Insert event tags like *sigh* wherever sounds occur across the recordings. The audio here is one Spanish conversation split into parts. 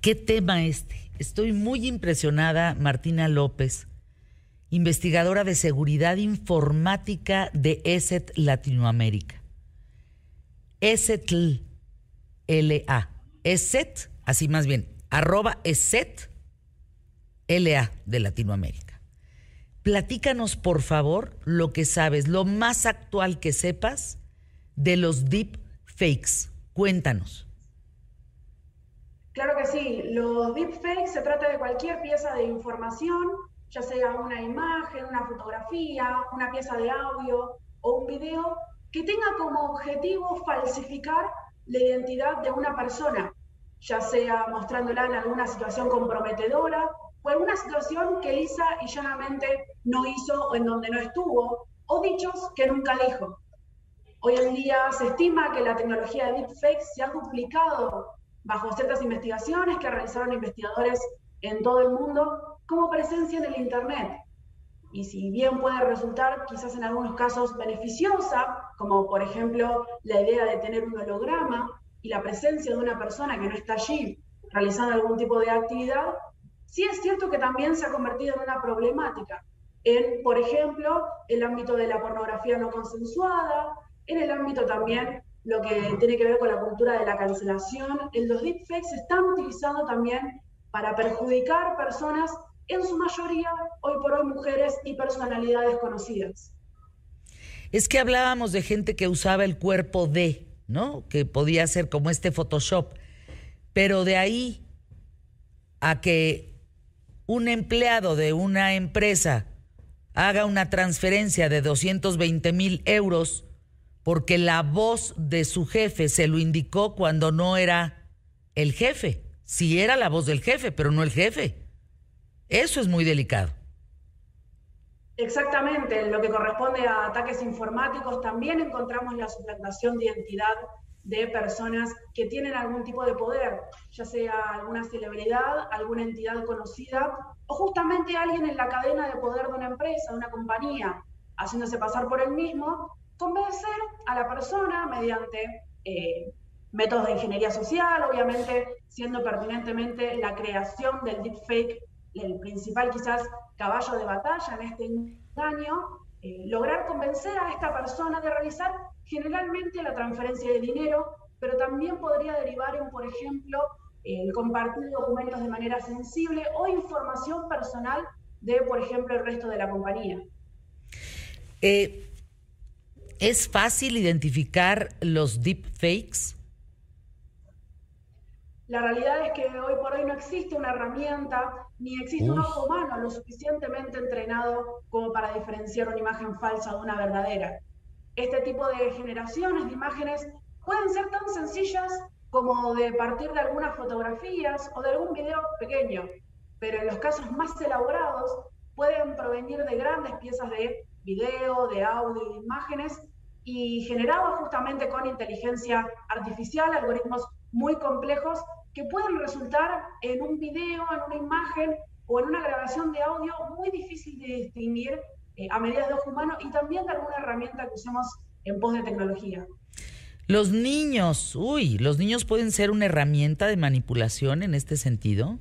¿Qué tema este? Estoy muy impresionada, Martina López, investigadora de seguridad informática de ESET Latinoamérica. ESET LA. ESET, así más bien, arroba ESET de Latinoamérica. Platícanos, por favor, lo que sabes, lo más actual que sepas de los deep fakes. Cuéntanos. Que sí, los deepfakes se trata de cualquier pieza de información, ya sea una imagen, una fotografía, una pieza de audio o un video, que tenga como objetivo falsificar la identidad de una persona, ya sea mostrándola en alguna situación comprometedora o alguna situación que lisa y llanamente no hizo o en donde no estuvo, o dichos que nunca dijo. Hoy en día se estima que la tecnología de deepfakes se ha duplicado bajo ciertas investigaciones que realizaron investigadores en todo el mundo como presencia en el Internet. Y si bien puede resultar quizás en algunos casos beneficiosa, como por ejemplo la idea de tener un holograma y la presencia de una persona que no está allí realizando algún tipo de actividad, sí es cierto que también se ha convertido en una problemática en, por ejemplo, el ámbito de la pornografía no consensuada, en el ámbito también lo que tiene que ver con la cultura de la cancelación, los deepfakes se están utilizando también para perjudicar personas, en su mayoría, hoy por hoy mujeres y personalidades conocidas. Es que hablábamos de gente que usaba el cuerpo de, ¿no? Que podía ser como este Photoshop. Pero de ahí a que un empleado de una empresa haga una transferencia de 220 mil euros porque la voz de su jefe se lo indicó cuando no era el jefe. Sí era la voz del jefe, pero no el jefe. Eso es muy delicado. Exactamente, en lo que corresponde a ataques informáticos también encontramos la suplantación de identidad de personas que tienen algún tipo de poder, ya sea alguna celebridad, alguna entidad conocida o justamente alguien en la cadena de poder de una empresa, de una compañía, haciéndose pasar por el mismo convencer a la persona mediante eh, métodos de ingeniería social, obviamente siendo pertinentemente la creación del deepfake el principal quizás caballo de batalla en este engaño, eh, lograr convencer a esta persona de realizar generalmente la transferencia de dinero, pero también podría derivar en, por ejemplo, el compartir documentos de manera sensible o información personal de, por ejemplo, el resto de la compañía. Eh, ¿Es fácil identificar los deepfakes? La realidad es que hoy por hoy no existe una herramienta ni existe un ojo humano lo suficientemente entrenado como para diferenciar una imagen falsa de una verdadera. Este tipo de generaciones de imágenes pueden ser tan sencillas como de partir de algunas fotografías o de algún video pequeño, pero en los casos más elaborados pueden provenir de grandes piezas de video, de audio, de imágenes, y generados justamente con inteligencia artificial, algoritmos muy complejos que pueden resultar en un video, en una imagen o en una grabación de audio muy difícil de distinguir eh, a medida de ojo humano y también de alguna herramienta que usemos en pos de tecnología. Los niños, uy, los niños pueden ser una herramienta de manipulación en este sentido.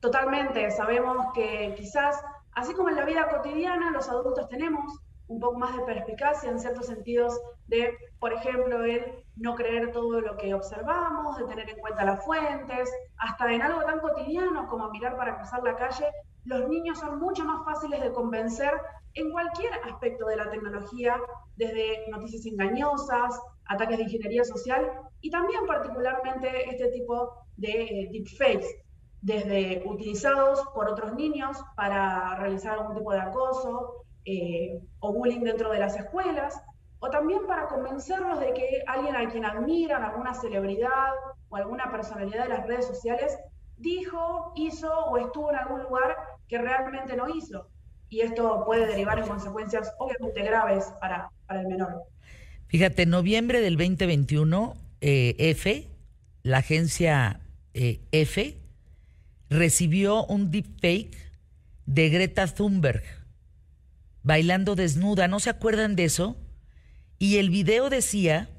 Totalmente, sabemos que quizás Así como en la vida cotidiana, los adultos tenemos un poco más de perspicacia en ciertos sentidos de, por ejemplo, el no creer todo lo que observamos, de tener en cuenta las fuentes, hasta en algo tan cotidiano como mirar para cruzar la calle, los niños son mucho más fáciles de convencer en cualquier aspecto de la tecnología, desde noticias engañosas, ataques de ingeniería social y también particularmente este tipo de eh, deepfakes, desde utilizados por otros niños para realizar algún tipo de acoso eh, o bullying dentro de las escuelas, o también para convencerlos de que alguien a quien admiran, alguna celebridad o alguna personalidad de las redes sociales, dijo, hizo o estuvo en algún lugar que realmente no hizo. Y esto puede derivar en consecuencias obviamente graves para, para el menor. Fíjate, noviembre del 2021, eh, F, la agencia eh, F, recibió un deepfake de Greta Thunberg bailando desnuda. ¿No se acuerdan de eso? Y el video decía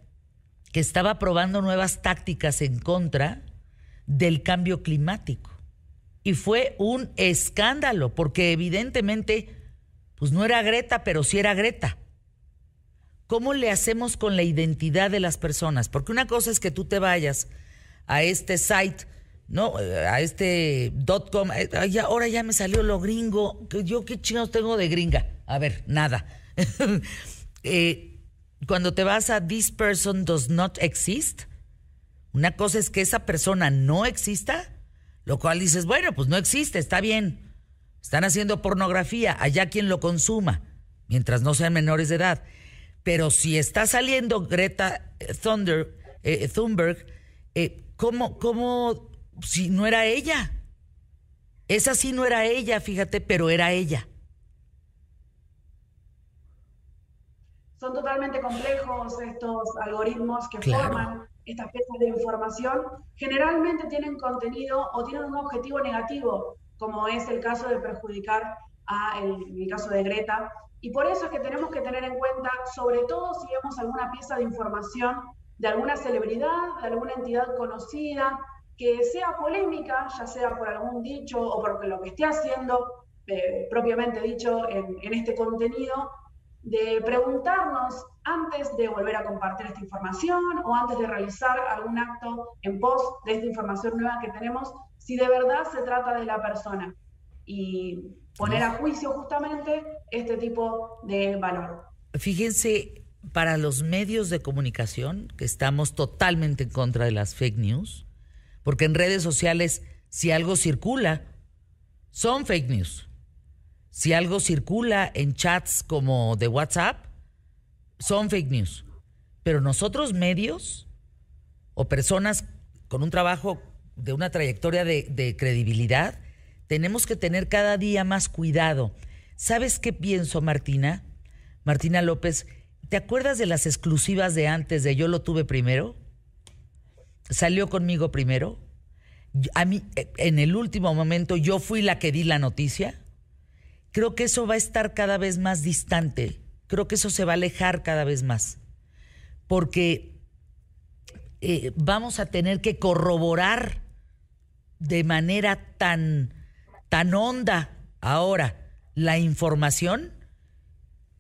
que estaba probando nuevas tácticas en contra del cambio climático. Y fue un escándalo, porque evidentemente, pues no era Greta, pero sí era Greta. ¿Cómo le hacemos con la identidad de las personas? Porque una cosa es que tú te vayas a este site, ¿no? A este .com. Eh, ahora ya me salió lo gringo. ¿Yo qué chingados tengo de gringa? A ver, nada. *laughs* Eh, cuando te vas a this person does not exist, una cosa es que esa persona no exista, lo cual dices, bueno, pues no existe, está bien. Están haciendo pornografía, allá quien lo consuma, mientras no sean menores de edad. Pero si está saliendo Greta Thunder, Thunberg, eh, ¿cómo, ¿cómo, si no era ella? Esa sí no era ella, fíjate, pero era ella. Son totalmente complejos estos algoritmos que forman estas piezas de información. Generalmente tienen contenido o tienen un objetivo negativo, como es el caso de perjudicar a el caso de Greta, y por eso es que tenemos que tener en cuenta, sobre todo si vemos alguna pieza de información de alguna celebridad, de alguna entidad conocida, que sea polémica, ya sea por algún dicho o por lo que esté haciendo eh, propiamente dicho en, en este contenido, de preguntarnos antes de volver a compartir esta información o antes de realizar algún acto en pos de esta información nueva que tenemos, si de verdad se trata de la persona. Y poner a juicio justamente este tipo de valor. Fíjense, para los medios de comunicación, que estamos totalmente en contra de las fake news, porque en redes sociales, si algo circula, son fake news. Si algo circula en chats como de WhatsApp, son fake news. Pero nosotros medios o personas con un trabajo de una trayectoria de, credibilidad, tenemos que tener cada día más cuidado. ¿Sabes qué pienso, Martina? Martina López, ¿te acuerdas de las exclusivas de antes de yo lo tuve primero? Salió conmigo primero. A mí, eh, en el último momento, yo fui la que di la noticia. Creo que eso va a estar cada vez más distante. Creo que eso se va a alejar cada vez más. Porque eh, vamos a tener que corroborar de manera tan tan honda ahora la información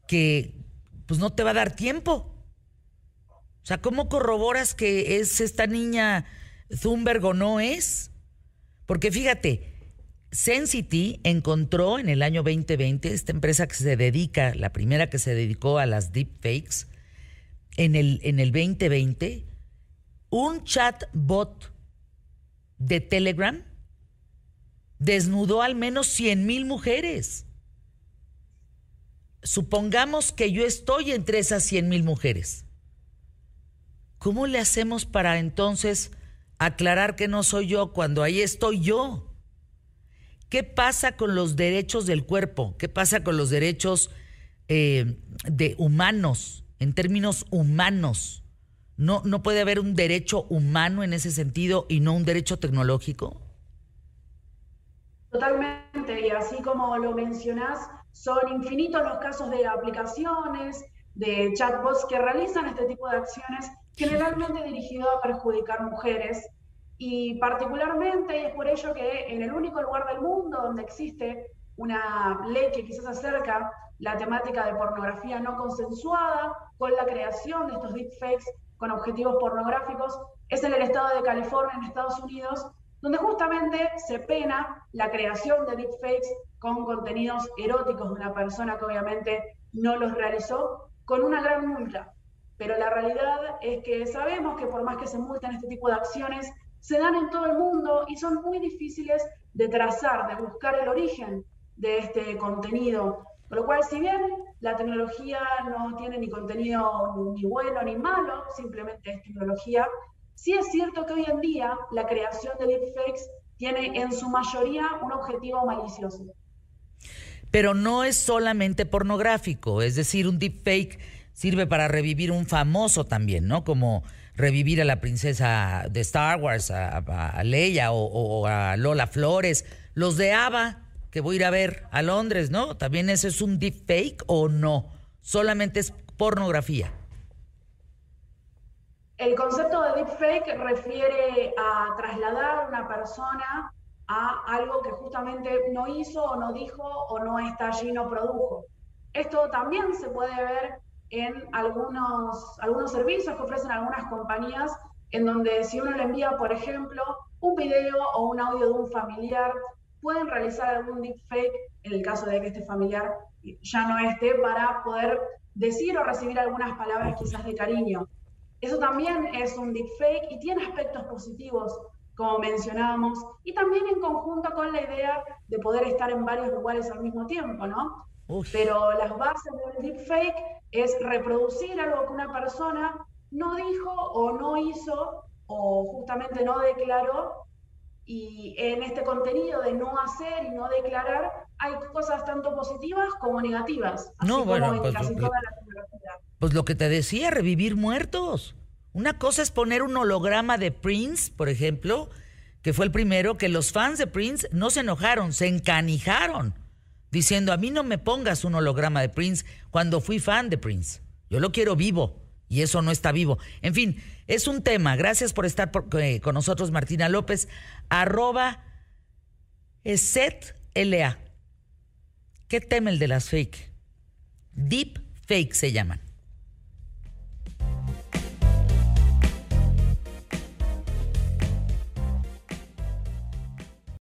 que pues no te va a dar tiempo. O sea, ¿cómo corroboras que es esta niña Thunberg o no es? Porque fíjate, Sensity encontró en el año 2020, esta empresa que se dedica, la primera que se dedicó a las deepfakes, en el, en el 2020, un chatbot de Telegram desnudó al menos 100 mil mujeres. Supongamos que yo estoy entre esas 100 mil mujeres. ¿Cómo le hacemos para entonces aclarar que no soy yo cuando ahí estoy yo? ¿Qué pasa con los derechos del cuerpo? ¿Qué pasa con los derechos eh, de humanos, en términos humanos? ¿No, ¿No puede haber un derecho humano en ese sentido y no un derecho tecnológico? Totalmente, y así como lo mencionás, son infinitos los casos de aplicaciones, de chatbots que realizan este tipo de acciones, generalmente dirigidos a perjudicar mujeres. Y particularmente, es por ello que en el único lugar del mundo donde existe una ley que quizás acerca la temática de pornografía no consensuada con la creación de estos deepfakes con objetivos pornográficos, es en el estado de California, en Estados Unidos, donde justamente se pena la creación de deepfakes con contenidos eróticos de una persona que obviamente no los realizó, con una gran multa. Pero la realidad es que sabemos que por más que se multan este tipo de acciones, se dan en todo el mundo y son muy difíciles de trazar, de buscar el origen de este contenido. Por lo cual, si bien la tecnología no tiene ni contenido ni bueno ni malo, simplemente es tecnología, Sí es cierto que hoy en día la creación de deepfakes tiene en su mayoría un objetivo malicioso. Pero no es solamente pornográfico, es decir, un deepfake sirve para revivir un famoso también, ¿no? Como revivir a la princesa de Star Wars, a, Leia o, o, a Lola Flores, los de Ava, que voy a ir a ver a Londres, ¿no? ¿También ese es un deepfake o no? Solamente es pornografía. El concepto de deepfake refiere a trasladar a una persona a algo que justamente no hizo o no dijo o no está allí, no produjo. Esto también se puede ver en algunos, algunos servicios que ofrecen algunas compañías, en donde si uno le envía, por ejemplo, un video o un audio de un familiar, pueden realizar algún deepfake en el caso de que este familiar ya no esté para poder decir o recibir algunas palabras quizás de cariño. Eso también es un deepfake y tiene aspectos positivos, como mencionábamos, y también en conjunto con la idea de poder estar en varios lugares al mismo tiempo, ¿no? Pero las bases del deepfake es reproducir algo que una persona no dijo o no hizo o justamente no declaró y en este contenido de no hacer y no declarar hay cosas tanto positivas como negativas. no, bueno, pues, pues lo que te decía, revivir muertos. Una cosa es poner un holograma de Prince, por ejemplo, que fue el primero, que los fans de Prince no se enojaron, se encanijaron diciendo, a mí no me pongas un holograma de Prince cuando fui fan de Prince. Yo lo quiero vivo y eso no está vivo. En fin, es un tema. Gracias por estar eh, con nosotros, Martina López. Arroba SetLA. ¿Qué tema el de las fake? Deep fake se llaman.